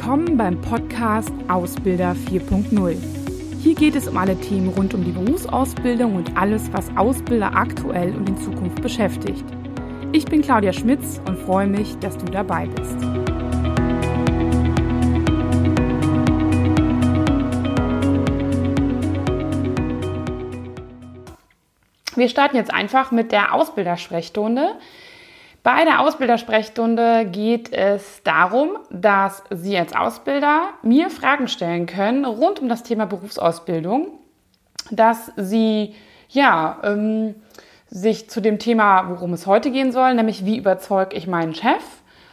Willkommen beim Podcast Ausbilder 4.0. Hier geht es um alle Themen rund um die Berufsausbildung und alles, was Ausbilder aktuell und in Zukunft beschäftigt. Ich bin Claudia Schmitz und freue mich, dass du dabei bist. Wir starten jetzt einfach mit der Ausbildersprechstunde. Bei der Ausbildersprechstunde geht es darum, dass Sie als Ausbilder mir Fragen stellen können rund um das Thema Berufsausbildung, dass Sie ja ähm, sich zu dem Thema, worum es heute gehen soll, nämlich wie überzeuge ich meinen Chef,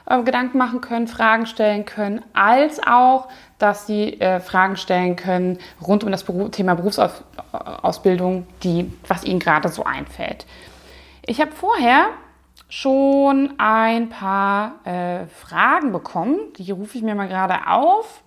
äh, Gedanken machen können, Fragen stellen können, als auch, dass Sie äh, Fragen stellen können rund um das Beruf, Thema Berufsausbildung, die, was Ihnen gerade so einfällt. Ich habe vorher schon ein paar äh, Fragen bekommen. Die rufe ich mir mal gerade auf.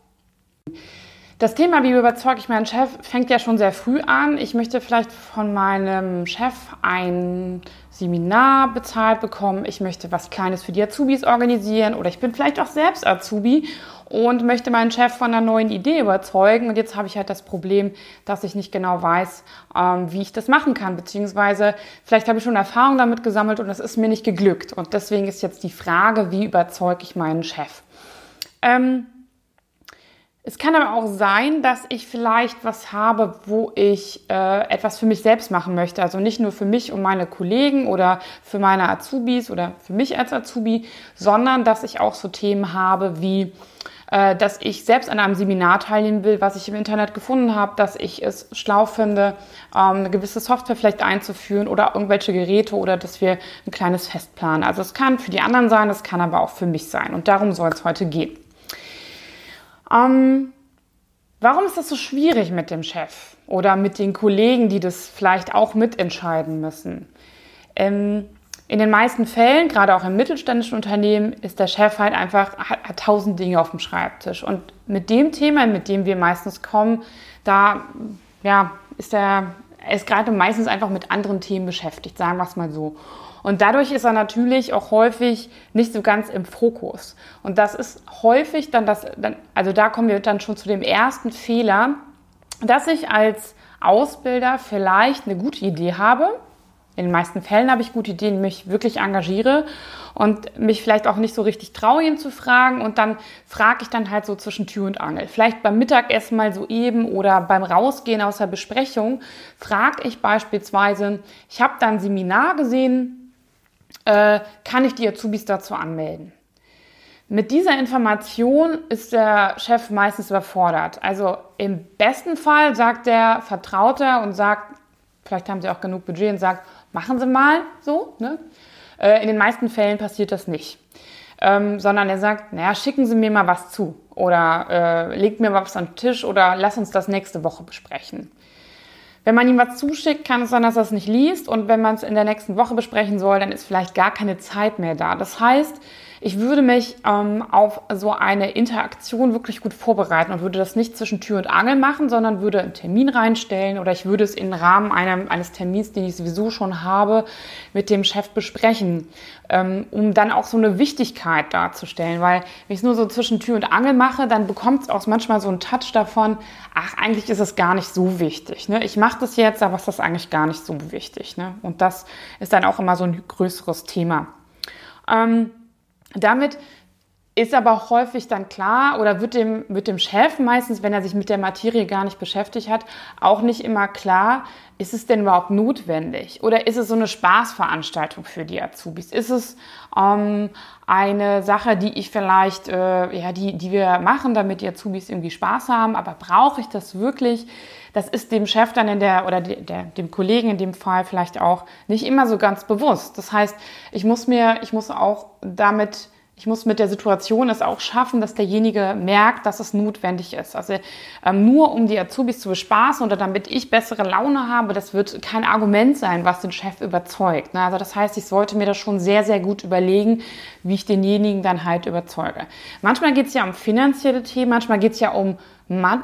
Das Thema, wie überzeuge ich meinen Chef, fängt ja schon sehr früh an. Ich möchte vielleicht von meinem Chef ein Seminar bezahlt bekommen. Ich möchte was Kleines für die Azubis organisieren oder ich bin vielleicht auch selbst Azubi und möchte meinen Chef von einer neuen Idee überzeugen. Und jetzt habe ich halt das Problem, dass ich nicht genau weiß, ähm, wie ich das machen kann, beziehungsweise vielleicht habe ich schon Erfahrung damit gesammelt und es ist mir nicht geglückt. Und deswegen ist jetzt die Frage, wie überzeuge ich meinen Chef? Ähm, es kann aber auch sein, dass ich vielleicht was habe, wo ich äh, etwas für mich selbst machen möchte. Also nicht nur für mich und meine Kollegen oder für meine Azubis oder für mich als Azubi, sondern dass ich auch so Themen habe wie äh, dass ich selbst an einem Seminar teilnehmen will, was ich im Internet gefunden habe, dass ich es schlau finde, ähm, eine gewisse Software vielleicht einzuführen oder irgendwelche Geräte oder dass wir ein kleines Fest planen. Also es kann für die anderen sein, es kann aber auch für mich sein. Und darum soll es heute gehen. Ähm, warum ist das so schwierig mit dem Chef oder mit den Kollegen, die das vielleicht auch mitentscheiden müssen? Ähm, in den meisten Fällen, gerade auch im mittelständischen Unternehmen, ist der Chef halt einfach, hat, hat tausend Dinge auf dem Schreibtisch. Und mit dem Thema, mit dem wir meistens kommen, da ja, ist er, er ist gerade meistens einfach mit anderen Themen beschäftigt, sagen wir es mal so. Und dadurch ist er natürlich auch häufig nicht so ganz im Fokus. Und das ist häufig dann das, also da kommen wir dann schon zu dem ersten Fehler, dass ich als Ausbilder vielleicht eine gute Idee habe, in den meisten Fällen habe ich gute Ideen, mich wirklich engagiere und mich vielleicht auch nicht so richtig traue, ihn zu fragen. Und dann frage ich dann halt so zwischen Tür und Angel. Vielleicht beim Mittagessen mal so eben oder beim Rausgehen aus der Besprechung frage ich beispielsweise, ich habe da ein Seminar gesehen, äh, kann ich die Azubis dazu anmelden? Mit dieser Information ist der Chef meistens überfordert. Also im besten Fall sagt der Vertrauter und sagt, vielleicht haben sie auch genug Budget und sagt, machen Sie mal so. Ne? Äh, in den meisten Fällen passiert das nicht. Ähm, sondern er sagt, naja, schicken Sie mir mal was zu oder äh, legt mir was an den Tisch oder lass uns das nächste Woche besprechen. Wenn man ihm was zuschickt, kann es sein, dass er es nicht liest und wenn man es in der nächsten Woche besprechen soll, dann ist vielleicht gar keine Zeit mehr da. Das heißt, ich würde mich ähm, auf so eine Interaktion wirklich gut vorbereiten und würde das nicht zwischen Tür und Angel machen, sondern würde einen Termin reinstellen oder ich würde es im Rahmen einem, eines Termins, den ich sowieso schon habe, mit dem Chef besprechen, ähm, um dann auch so eine Wichtigkeit darzustellen. Weil wenn ich es nur so zwischen Tür und Angel mache, dann bekommt es auch manchmal so einen Touch davon, ach, eigentlich ist es gar nicht so wichtig. Ne? Ich mache das jetzt, aber es ist eigentlich gar nicht so wichtig. Ne? Und das ist dann auch immer so ein größeres Thema. Ähm, damit ist aber auch häufig dann klar oder wird dem, wird dem Chef meistens, wenn er sich mit der Materie gar nicht beschäftigt hat, auch nicht immer klar, ist es denn überhaupt notwendig? Oder ist es so eine Spaßveranstaltung für die Azubis? Ist es ähm, eine Sache, die ich vielleicht, äh, ja, die, die wir machen, damit die Azubis irgendwie Spaß haben, aber brauche ich das wirklich? Das ist dem Chef dann in der, oder der, dem Kollegen in dem Fall vielleicht auch nicht immer so ganz bewusst. Das heißt, ich muss mir, ich muss auch damit ich muss mit der Situation es auch schaffen, dass derjenige merkt, dass es notwendig ist. Also ähm, nur um die Azubis zu bespaßen oder damit ich bessere Laune habe, das wird kein Argument sein, was den Chef überzeugt. Ne? Also das heißt, ich sollte mir das schon sehr, sehr gut überlegen, wie ich denjenigen dann halt überzeuge. Manchmal geht es ja um finanzielle Themen, manchmal geht es ja um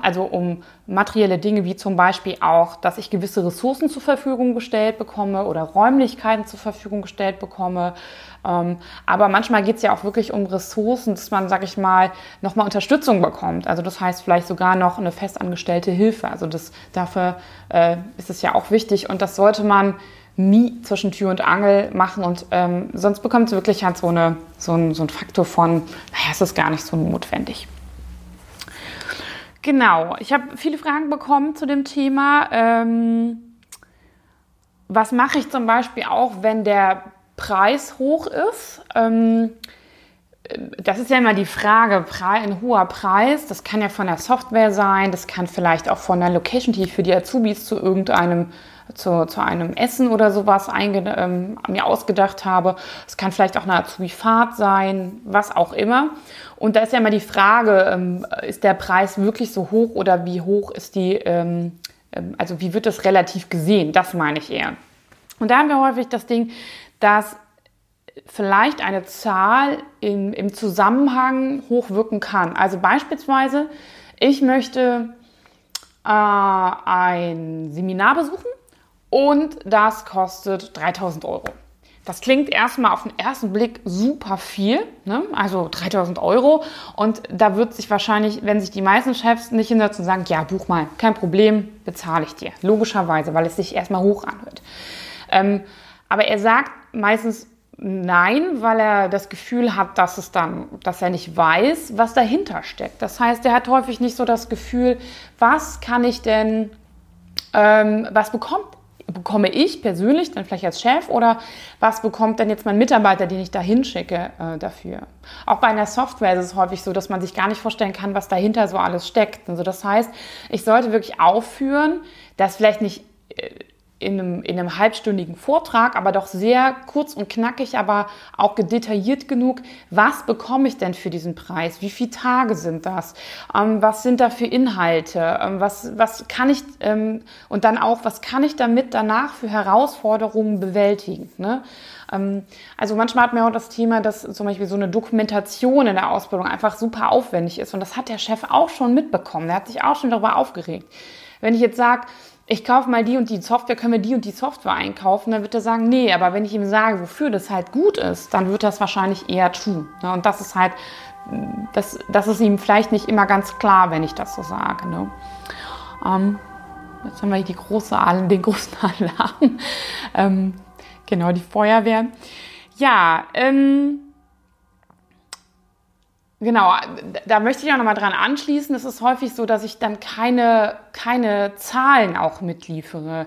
also um materielle Dinge wie zum Beispiel auch, dass ich gewisse Ressourcen zur Verfügung gestellt bekomme oder Räumlichkeiten zur Verfügung gestellt bekomme. Ähm, aber manchmal geht es ja auch wirklich um Ressourcen, dass man, sag ich mal, nochmal Unterstützung bekommt. Also das heißt vielleicht sogar noch eine festangestellte Hilfe. Also das, dafür äh, ist es ja auch wichtig und das sollte man nie zwischen Tür und Angel machen und ähm, sonst bekommt es wirklich halt so, eine, so, ein, so ein Faktor von, naja, es ist gar nicht so notwendig. Genau, ich habe viele Fragen bekommen zu dem Thema. Ähm, was mache ich zum Beispiel auch, wenn der Preis hoch ist? Ähm, das ist ja immer die Frage, ein hoher Preis, das kann ja von der Software sein, das kann vielleicht auch von der Location, die ich für die Azubis zu irgendeinem zu, zu einem Essen oder sowas einge, ähm, mir ausgedacht habe. Es kann vielleicht auch eine Azubi-Fahrt sein, was auch immer. Und da ist ja immer die Frage, ähm, ist der Preis wirklich so hoch oder wie hoch ist die, ähm, ähm, also wie wird das relativ gesehen? Das meine ich eher. Und da haben wir häufig das Ding, dass vielleicht eine Zahl im, im Zusammenhang hochwirken kann. Also beispielsweise, ich möchte äh, ein Seminar besuchen und das kostet 3000 Euro. Das klingt erstmal auf den ersten Blick super viel, ne? also 3000 Euro. Und da wird sich wahrscheinlich, wenn sich die meisten Chefs nicht hinsetzen und sagen, ja, buch mal, kein Problem, bezahle ich dir. Logischerweise, weil es sich erstmal hoch anhört. Ähm, aber er sagt meistens nein, weil er das Gefühl hat, dass es dann, dass er nicht weiß, was dahinter steckt. Das heißt, er hat häufig nicht so das Gefühl, was kann ich denn, ähm, was bekommt bekomme ich persönlich, dann vielleicht als Chef oder was bekommt denn jetzt mein Mitarbeiter, den ich da hinschicke äh, dafür? Auch bei einer Software ist es häufig so, dass man sich gar nicht vorstellen kann, was dahinter so alles steckt. Also das heißt, ich sollte wirklich aufführen, dass vielleicht nicht äh, in einem, in einem halbstündigen Vortrag, aber doch sehr kurz und knackig, aber auch gedetailliert genug. Was bekomme ich denn für diesen Preis? Wie viele Tage sind das? Ähm, was sind da für Inhalte? Ähm, was, was kann ich, ähm, und dann auch, was kann ich damit danach für Herausforderungen bewältigen? Ne? Ähm, also manchmal hat man auch das Thema, dass zum Beispiel so eine Dokumentation in der Ausbildung einfach super aufwendig ist. Und das hat der Chef auch schon mitbekommen. Der hat sich auch schon darüber aufgeregt. Wenn ich jetzt sage, ich kaufe mal die und die Software, können wir die und die Software einkaufen, dann wird er sagen, nee, aber wenn ich ihm sage, wofür das halt gut ist, dann wird das wahrscheinlich eher tun. Ne? Und das ist halt, das, das ist ihm vielleicht nicht immer ganz klar, wenn ich das so sage. Ne? Ähm, jetzt haben wir hier die große, den großen Alarm. Ähm, genau, die Feuerwehr. Ja, ähm, Genau, da möchte ich auch nochmal dran anschließen. Es ist häufig so, dass ich dann keine, keine Zahlen auch mitliefere.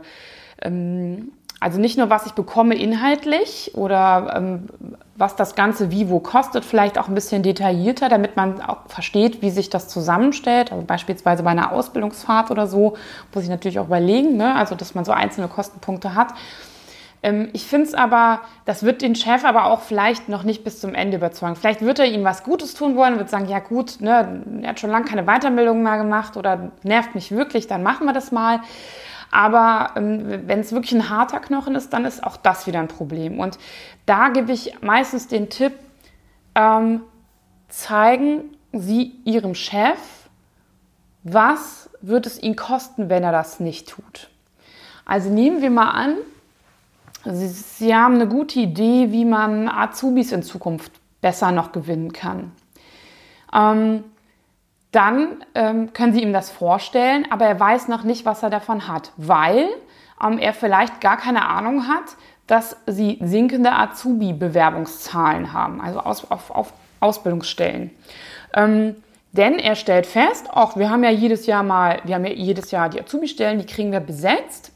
Ähm, also nicht nur, was ich bekomme inhaltlich oder ähm, was das Ganze wie wo kostet, vielleicht auch ein bisschen detaillierter, damit man auch versteht, wie sich das zusammenstellt. Also beispielsweise bei einer Ausbildungsfahrt oder so, muss ich natürlich auch überlegen, ne? also dass man so einzelne Kostenpunkte hat. Ähm, ich finde es aber, das wird den Chef aber auch vielleicht noch nicht bis zum Ende überzeugen. Vielleicht wird er ihm was Gutes tun wollen wird sagen, ja gut, ne, er hat schon lange keine Weiterbildung mehr gemacht oder nervt mich wirklich, dann machen wir das mal. Aber ähm, wenn es wirklich ein harter Knochen ist, dann ist auch das wieder ein Problem. Und da gebe ich meistens den Tipp, ähm, zeigen Sie Ihrem Chef, was wird es ihn kosten, wenn er das nicht tut. Also nehmen wir mal an, Sie, Sie haben eine gute Idee, wie man Azubis in Zukunft besser noch gewinnen kann. Ähm, dann ähm, können Sie ihm das vorstellen, aber er weiß noch nicht, was er davon hat, weil ähm, er vielleicht gar keine Ahnung hat, dass Sie sinkende Azubi-Bewerbungszahlen haben, also aus, auf, auf Ausbildungsstellen. Ähm, denn er stellt fest, auch wir haben ja jedes Jahr mal, wir haben ja jedes Jahr die Azubi-Stellen, die kriegen wir besetzt.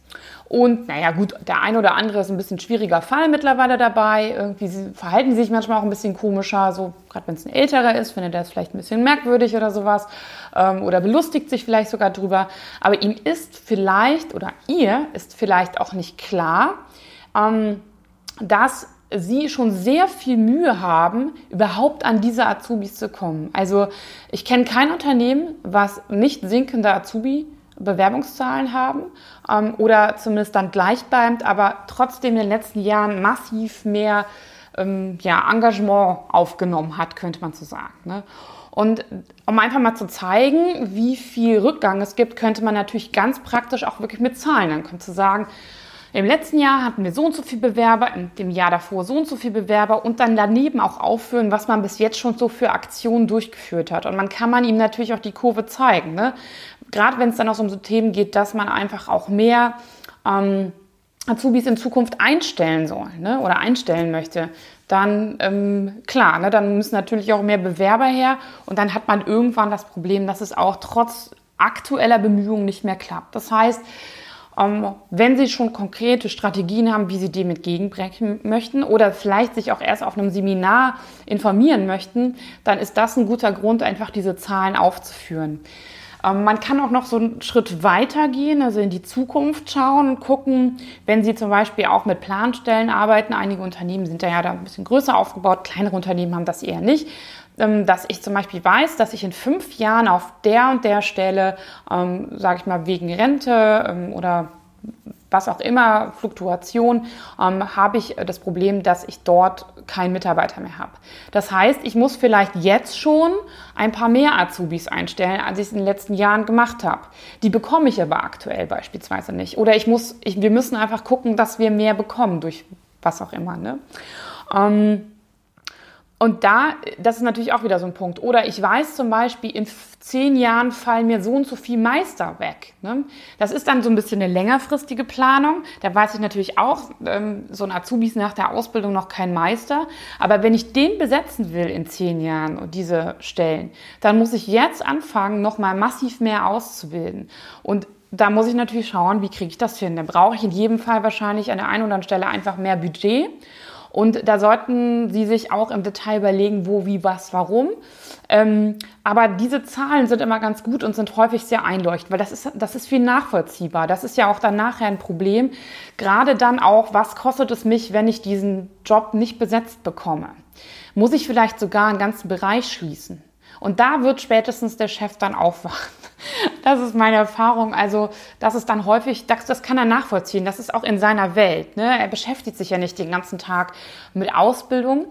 Und naja, gut, der eine oder andere ist ein bisschen schwieriger Fall mittlerweile dabei. Irgendwie verhalten sie sich manchmal auch ein bisschen komischer, so gerade wenn es ein älterer ist, findet er es vielleicht ein bisschen merkwürdig oder sowas ähm, oder belustigt sich vielleicht sogar drüber. Aber ihm ist vielleicht oder ihr ist vielleicht auch nicht klar, ähm, dass sie schon sehr viel Mühe haben, überhaupt an diese Azubis zu kommen. Also ich kenne kein Unternehmen, was nicht sinkende Azubi Bewerbungszahlen haben ähm, oder zumindest dann gleichbleibend, aber trotzdem in den letzten Jahren massiv mehr ähm, ja, Engagement aufgenommen hat, könnte man so sagen. Ne? Und um einfach mal zu zeigen, wie viel Rückgang es gibt, könnte man natürlich ganz praktisch auch wirklich mit Zahlen. Dann könnte du sagen, im letzten Jahr hatten wir so und so viele Bewerber, im dem Jahr davor so und so viele Bewerber und dann daneben auch aufführen, was man bis jetzt schon so für Aktionen durchgeführt hat. Und man kann man ihm natürlich auch die Kurve zeigen. Ne? Gerade wenn es dann auch um so Themen geht, dass man einfach auch mehr ähm, Azubis in Zukunft einstellen soll ne? oder einstellen möchte, dann ähm, klar, ne? dann müssen natürlich auch mehr Bewerber her und dann hat man irgendwann das Problem, dass es auch trotz aktueller Bemühungen nicht mehr klappt. Das heißt, ähm, wenn Sie schon konkrete Strategien haben, wie Sie dem entgegenbrechen möchten oder vielleicht sich auch erst auf einem Seminar informieren möchten, dann ist das ein guter Grund, einfach diese Zahlen aufzuführen. Ähm, man kann auch noch so einen Schritt weiter gehen, also in die Zukunft schauen und gucken, wenn Sie zum Beispiel auch mit Planstellen arbeiten. Einige Unternehmen sind da ja da ein bisschen größer aufgebaut, kleinere Unternehmen haben das eher nicht ähm, dass ich zum Beispiel weiß, dass ich in fünf Jahren auf der und der Stelle, ähm, sage ich mal, wegen Rente ähm, oder was auch immer, Fluktuation, ähm, habe ich das Problem, dass ich dort keinen Mitarbeiter mehr habe. Das heißt, ich muss vielleicht jetzt schon ein paar mehr Azubis einstellen, als ich es in den letzten Jahren gemacht habe. Die bekomme ich aber aktuell beispielsweise nicht. Oder ich muss, ich, wir müssen einfach gucken, dass wir mehr bekommen durch was auch immer. Ne? Ähm, und da, das ist natürlich auch wieder so ein Punkt. Oder ich weiß zum Beispiel, in zehn Jahren fallen mir so und so viel Meister weg. Ne? Das ist dann so ein bisschen eine längerfristige Planung. Da weiß ich natürlich auch, ähm, so ein Azubi ist nach der Ausbildung noch kein Meister. Aber wenn ich den besetzen will in zehn Jahren und diese Stellen, dann muss ich jetzt anfangen, nochmal massiv mehr auszubilden. Und da muss ich natürlich schauen, wie kriege ich das hin. Da brauche ich in jedem Fall wahrscheinlich an der einen oder anderen Stelle einfach mehr Budget. Und da sollten Sie sich auch im Detail überlegen, wo, wie, was, warum. Ähm, aber diese Zahlen sind immer ganz gut und sind häufig sehr einleuchtend, weil das ist, das ist viel nachvollziehbar. Das ist ja auch dann nachher ein Problem. Gerade dann auch, was kostet es mich, wenn ich diesen Job nicht besetzt bekomme? Muss ich vielleicht sogar einen ganzen Bereich schließen? Und da wird spätestens der Chef dann aufwachen. Das ist meine Erfahrung. Also, das ist dann häufig, das, das kann er nachvollziehen. Das ist auch in seiner Welt. Ne? Er beschäftigt sich ja nicht den ganzen Tag mit Ausbildung.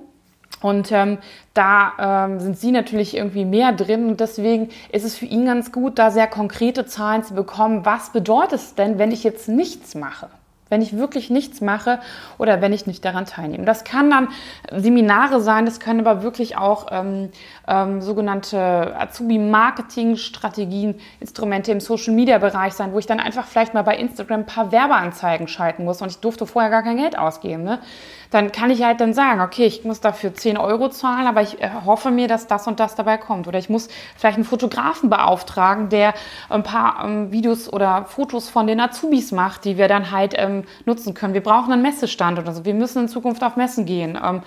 Und ähm, da ähm, sind Sie natürlich irgendwie mehr drin und deswegen ist es für ihn ganz gut, da sehr konkrete Zahlen zu bekommen. Was bedeutet es denn, wenn ich jetzt nichts mache? Wenn ich wirklich nichts mache oder wenn ich nicht daran teilnehme. Das kann dann Seminare sein, das können aber wirklich auch ähm, ähm, sogenannte Azubi-Marketing-Strategien, Instrumente im Social-Media-Bereich sein, wo ich dann einfach vielleicht mal bei Instagram ein paar Werbeanzeigen schalten muss und ich durfte vorher gar kein Geld ausgeben. Ne? Dann kann ich halt dann sagen, okay, ich muss dafür 10 Euro zahlen, aber ich hoffe mir, dass das und das dabei kommt. Oder ich muss vielleicht einen Fotografen beauftragen, der ein paar ähm, Videos oder Fotos von den Azubis macht, die wir dann halt ähm, nutzen können. Wir brauchen einen Messestand oder so. Wir müssen in Zukunft auf Messen gehen. Ähm,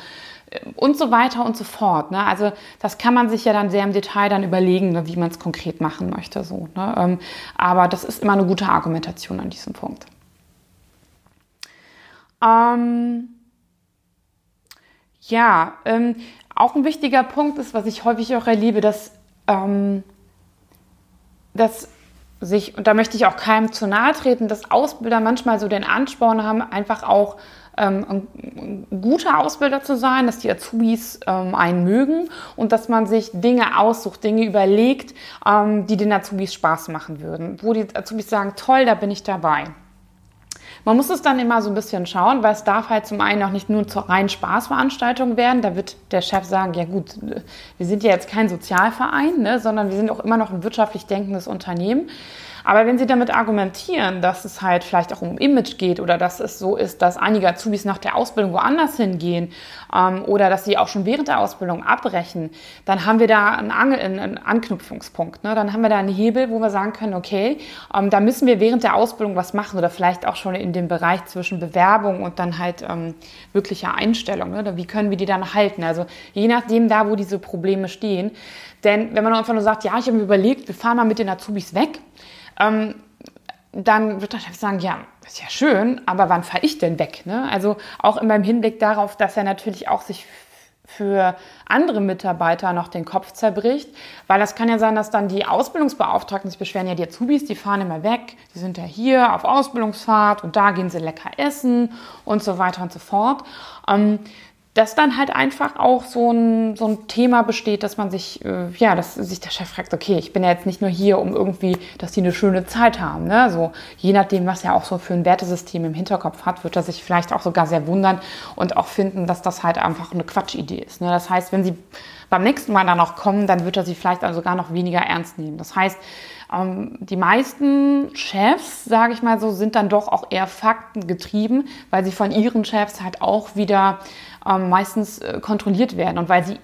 und so weiter und so fort. Ne? Also das kann man sich ja dann sehr im Detail dann überlegen, ne, wie man es konkret machen möchte. So, ne? ähm, aber das ist immer eine gute Argumentation an diesem Punkt. Ähm, ja, ähm, auch ein wichtiger Punkt ist, was ich häufig auch erlebe, dass, ähm, dass sich, und da möchte ich auch keinem zu nahe treten, dass Ausbilder manchmal so den Ansporn haben, einfach auch ähm, ein, guter Ausbilder zu sein, dass die Azubis ähm, einen mögen und dass man sich Dinge aussucht, Dinge überlegt, ähm, die den Azubis Spaß machen würden. Wo die Azubis sagen, toll, da bin ich dabei. Man muss es dann immer so ein bisschen schauen, weil es darf halt zum einen auch nicht nur zur reinen Spaßveranstaltung werden. Da wird der Chef sagen, ja gut, wir sind ja jetzt kein Sozialverein, ne, sondern wir sind auch immer noch ein wirtschaftlich denkendes Unternehmen. Aber wenn Sie damit argumentieren, dass es halt vielleicht auch um Image geht oder dass es so ist, dass einige Azubis nach der Ausbildung woanders hingehen ähm, oder dass sie auch schon während der Ausbildung abbrechen, dann haben wir da einen, Angel, einen Anknüpfungspunkt. Ne? Dann haben wir da einen Hebel, wo wir sagen können, okay, ähm, da müssen wir während der Ausbildung was machen oder vielleicht auch schon in dem Bereich zwischen Bewerbung und dann halt ähm, wirklicher Einstellung. Ne? Wie können wir die dann halten? Also je nachdem da, wo diese Probleme stehen. Denn wenn man einfach nur sagt, ja, ich habe mir überlegt, wir fahren mal mit den Azubis weg, ähm, dann wird der Chef sagen, ja, ist ja schön, aber wann fahre ich denn weg? Ne? Also auch immer im Hinblick darauf, dass er natürlich auch sich für andere Mitarbeiter noch den Kopf zerbricht, weil das kann ja sein, dass dann die Ausbildungsbeauftragten sich beschweren, ja, die Azubis, die fahren immer weg, die sind ja hier auf Ausbildungsfahrt und da gehen sie lecker essen und so weiter und so fort. Ähm, dass dann halt einfach auch so ein, so ein Thema besteht, dass man sich, äh, ja, dass sich der Chef fragt, okay, ich bin ja jetzt nicht nur hier, um irgendwie, dass die eine schöne Zeit haben. Ne? So, je nachdem, was er auch so für ein Wertesystem im Hinterkopf hat, wird er sich vielleicht auch sogar sehr wundern und auch finden, dass das halt einfach eine Quatschidee ist. Ne? Das heißt, wenn sie beim nächsten Mal dann noch kommen, dann wird er sie vielleicht also sogar noch weniger ernst nehmen. Das heißt, ähm, die meisten Chefs, sage ich mal so, sind dann doch auch eher faktengetrieben, weil sie von ihren Chefs halt auch wieder ähm, meistens äh, kontrolliert werden und weil sie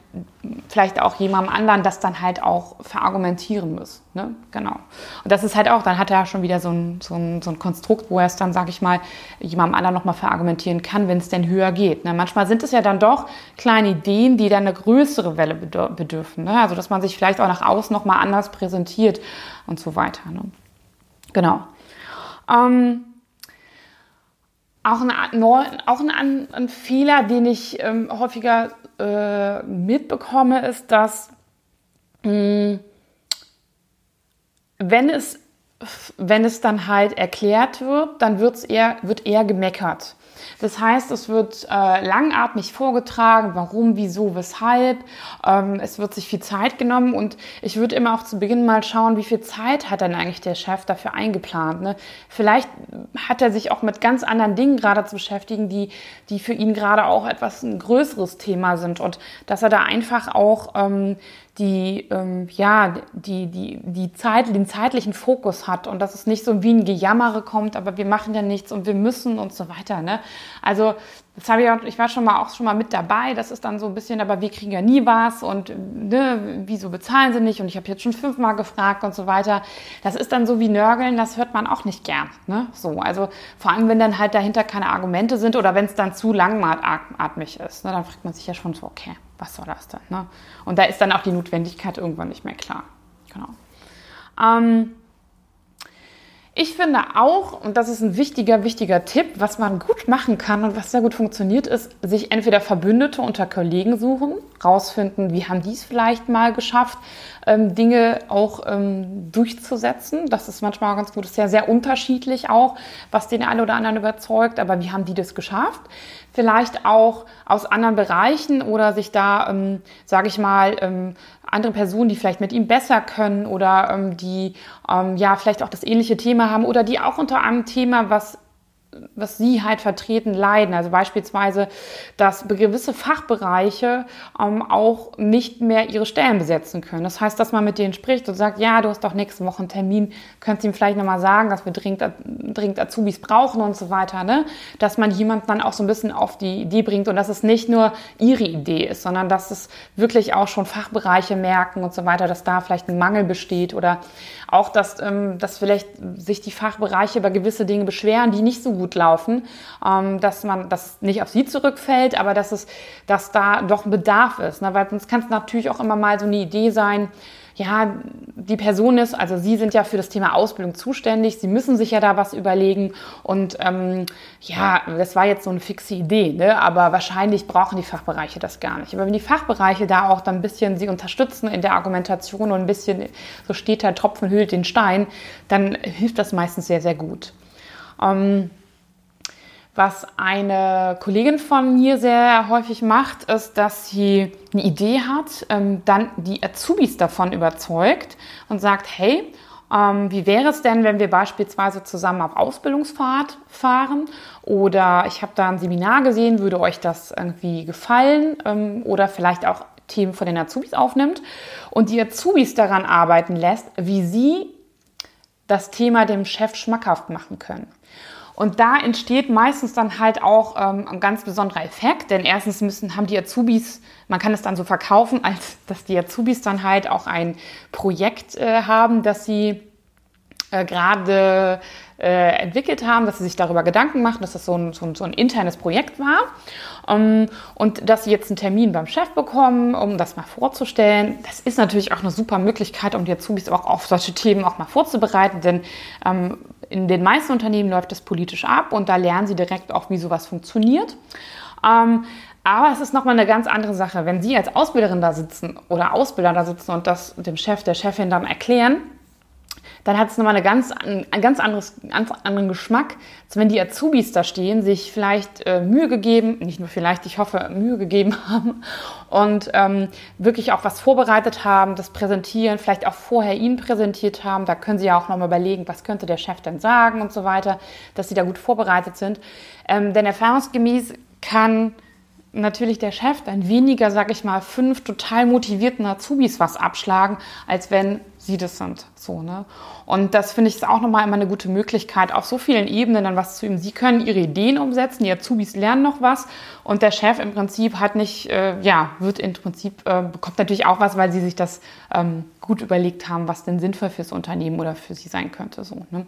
vielleicht auch jemandem anderen das dann halt auch verargumentieren muss. Ne? Genau. Und das ist halt auch, dann hat er schon wieder so ein, so ein, so ein Konstrukt, wo er es dann, sage ich mal, jemandem anderen nochmal verargumentieren kann, wenn es denn höher geht. Ne? Manchmal sind es ja dann doch kleine Ideen, die dann eine größere Welle bedürfen. Ne? Also dass man sich vielleicht auch nach außen nochmal anders präsentiert und so weiter. Ne? Genau. Ähm, auch ein, auch ein, ein Fehler, den ich ähm, häufiger äh, mitbekomme, ist, dass mh, hm, wenn, es, wenn es dann halt erklärt wird, dann wird's eher, wird eher gemeckert. Das heißt, es wird äh, langatmig vorgetragen, warum, wieso, weshalb. Ähm, es wird sich viel Zeit genommen und ich würde immer auch zu Beginn mal schauen, wie viel Zeit hat denn eigentlich der Chef dafür eingeplant. Ne? Vielleicht hat er sich auch mit ganz anderen Dingen gerade zu beschäftigen, die, die für ihn gerade auch etwas ein größeres Thema sind und dass er da einfach auch ähm, die, ähm, ja, die, die, die Zeit, den zeitlichen Fokus hat und dass es nicht so wie ein Gejammere kommt, aber wir machen ja nichts und wir müssen und so weiter. Ne? Also das habe ich auch, ich war schon mal auch schon mal mit dabei, das ist dann so ein bisschen, aber wir kriegen ja nie was und ne, wieso bezahlen sie nicht und ich habe jetzt schon fünfmal gefragt und so weiter. Das ist dann so wie Nörgeln, das hört man auch nicht gern. Ne? So, also vor allem, wenn dann halt dahinter keine Argumente sind oder wenn es dann zu langatmig ist, ne, dann fragt man sich ja schon so, okay was soll das denn? Ne? Und da ist dann auch die Notwendigkeit irgendwann nicht mehr klar. Genau. Ähm, ich finde auch, und das ist ein wichtiger, wichtiger Tipp, was man gut machen kann und was sehr gut funktioniert, ist, sich entweder Verbündete unter Kollegen suchen, rausfinden, wie haben die es vielleicht mal geschafft, ähm, Dinge auch ähm, durchzusetzen. Das ist manchmal ganz gut, das ist ja sehr unterschiedlich auch, was den einen oder anderen überzeugt, aber wie haben die das geschafft? Vielleicht auch aus anderen Bereichen oder sich da, ähm, sage ich mal, ähm, andere Personen, die vielleicht mit ihm besser können oder ähm, die ähm, ja vielleicht auch das ähnliche Thema haben oder die auch unter einem Thema, was was sie halt vertreten, leiden. Also beispielsweise, dass gewisse Fachbereiche ähm, auch nicht mehr ihre Stellen besetzen können. Das heißt, dass man mit denen spricht und sagt, ja, du hast doch nächste Woche einen Termin, könntest du ihm vielleicht nochmal sagen, dass wir dringend, dringend Azubis brauchen und so weiter. Ne? Dass man jemanden dann auch so ein bisschen auf die Idee bringt und dass es nicht nur ihre Idee ist, sondern dass es wirklich auch schon Fachbereiche merken und so weiter, dass da vielleicht ein Mangel besteht oder auch, dass, ähm, dass vielleicht sich die Fachbereiche über gewisse Dinge beschweren, die nicht so gut laufen, ähm, dass man das nicht auf sie zurückfällt, aber dass es, dass da doch ein Bedarf ist. Ne? Weil sonst kann es natürlich auch immer mal so eine Idee sein, ja, die Person ist, also Sie sind ja für das Thema Ausbildung zuständig, Sie müssen sich ja da was überlegen und ähm, ja, das war jetzt so eine fixe Idee, ne? aber wahrscheinlich brauchen die Fachbereiche das gar nicht. Aber wenn die Fachbereiche da auch dann ein bisschen Sie unterstützen in der Argumentation und ein bisschen, so steht der Tropfen hüllt den Stein, dann hilft das meistens sehr, sehr gut. Ähm, was eine Kollegin von mir sehr häufig macht, ist, dass sie eine Idee hat, ähm, dann die Azubis davon überzeugt und sagt, hey, ähm, wie wäre es denn, wenn wir beispielsweise zusammen auf Ausbildungsfahrt fahren? Oder ich habe da ein Seminar gesehen, würde euch das irgendwie gefallen? Ähm, oder vielleicht auch Themen von den Azubis aufnimmt und die Azubis daran arbeiten lässt, wie sie das Thema dem Chef schmackhaft machen können. Und da entsteht meistens dann halt auch ähm, ein ganz besonderer Effekt, denn erstens müssen, haben die Azubis, man kann es dann so verkaufen, als dass die Azubis dann halt auch ein Projekt äh, haben, das sie äh, gerade äh, entwickelt haben, dass sie sich darüber Gedanken machen, dass das so ein, so ein, so ein internes Projekt war um, ähm, und dass sie jetzt einen Termin beim Chef bekommen, um das mal vorzustellen. Das ist natürlich auch eine super Möglichkeit, um die Azubis auch auf solche Themen auch mal vorzubereiten, denn ähm, in den meisten Unternehmen läuft das politisch ab und da lernen sie direkt auch, wie sowas funktioniert. Ähm, aber es ist nochmal eine ganz andere Sache, wenn Sie als Ausbilderin da sitzen oder Ausbilder da sitzen und das dem Chef, der Chefin dann erklären, dann hat es nochmal eine ganz, einen ganz, anderes, ganz anderen Geschmack, als wenn die Azubis da stehen, sich vielleicht äh, Mühe gegeben, nicht nur vielleicht, ich hoffe, Mühe gegeben haben und ähm, wirklich auch was vorbereitet haben, das präsentieren, vielleicht auch vorher Ihnen präsentiert haben. Da können Sie ja auch nochmal überlegen, was könnte der Chef denn sagen und so weiter, dass Sie da gut vorbereitet sind. Ähm, denn erfahrungsgemäß kann natürlich der Chef dann weniger, sag ich mal, fünf total motivierten Azubis was abschlagen, als wenn sie das sind. So, ne? Und das finde ich ist auch nochmal immer eine gute Möglichkeit, auf so vielen Ebenen dann was zu üben. Sie können ihre Ideen umsetzen, die Azubis lernen noch was und der Chef im Prinzip hat nicht, äh, ja, wird im Prinzip, äh, bekommt natürlich auch was, weil sie sich das ähm, gut überlegt haben, was denn sinnvoll fürs Unternehmen oder für sie sein könnte. So, ne?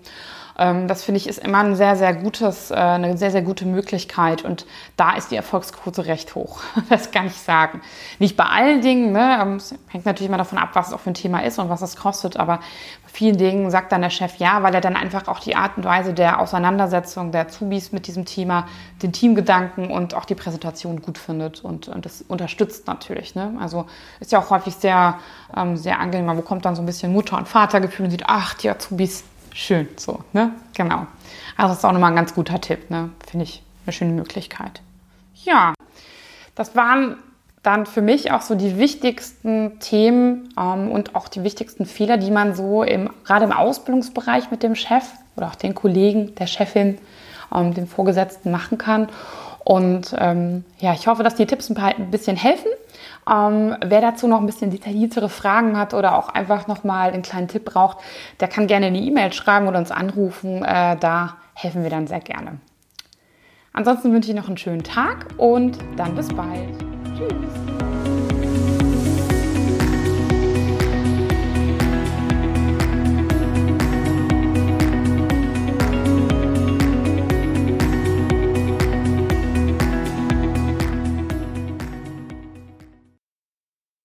Ähm, das finde ich ist immer ein sehr, sehr gutes, äh, eine sehr, sehr gute Möglichkeit und da ist die Erfolgsquote recht hoch. das kann ich sagen. Nicht bei allen Dingen, ne? Ähm, es hängt natürlich immer davon ab, was es auch für ein Thema ist und was es kostet, aber bei vielen Dingen sagt dann der Chef ja, weil er dann einfach auch die Art und Weise der Auseinandersetzung der Zubis mit diesem Thema, den Teamgedanken und auch die Präsentation gut findet und, und das unterstützt natürlich. Ne? Also ist ja auch häufig sehr, ähm, sehr angenehm. Man bekommt dann so ein bisschen Mutter- und Vatergefühl und sieht, ach, die Azubis, schön, so, ne? Genau. Also das ist auch nochmal ein ganz guter Tipp, ne? Finde ich eine schöne Möglichkeit. Ja, das waren dann für mich auch so die wichtigsten Themen ähm, und auch die wichtigsten Fehler, die man so im, gerade im Ausbildungsbereich mit dem Chef oder auch den Kollegen, der Chefin, ähm, dem Vorgesetzten machen kann. Und ähm, ja, ich hoffe, dass die Tipps ein bisschen helfen. Ähm, wer dazu noch ein bisschen detailliertere Fragen hat oder auch einfach nochmal einen kleinen Tipp braucht, der kann gerne eine E-Mail schreiben oder uns anrufen. Äh, da helfen wir dann sehr gerne. Ansonsten wünsche ich noch einen schönen Tag und dann bis bald. Tschüss.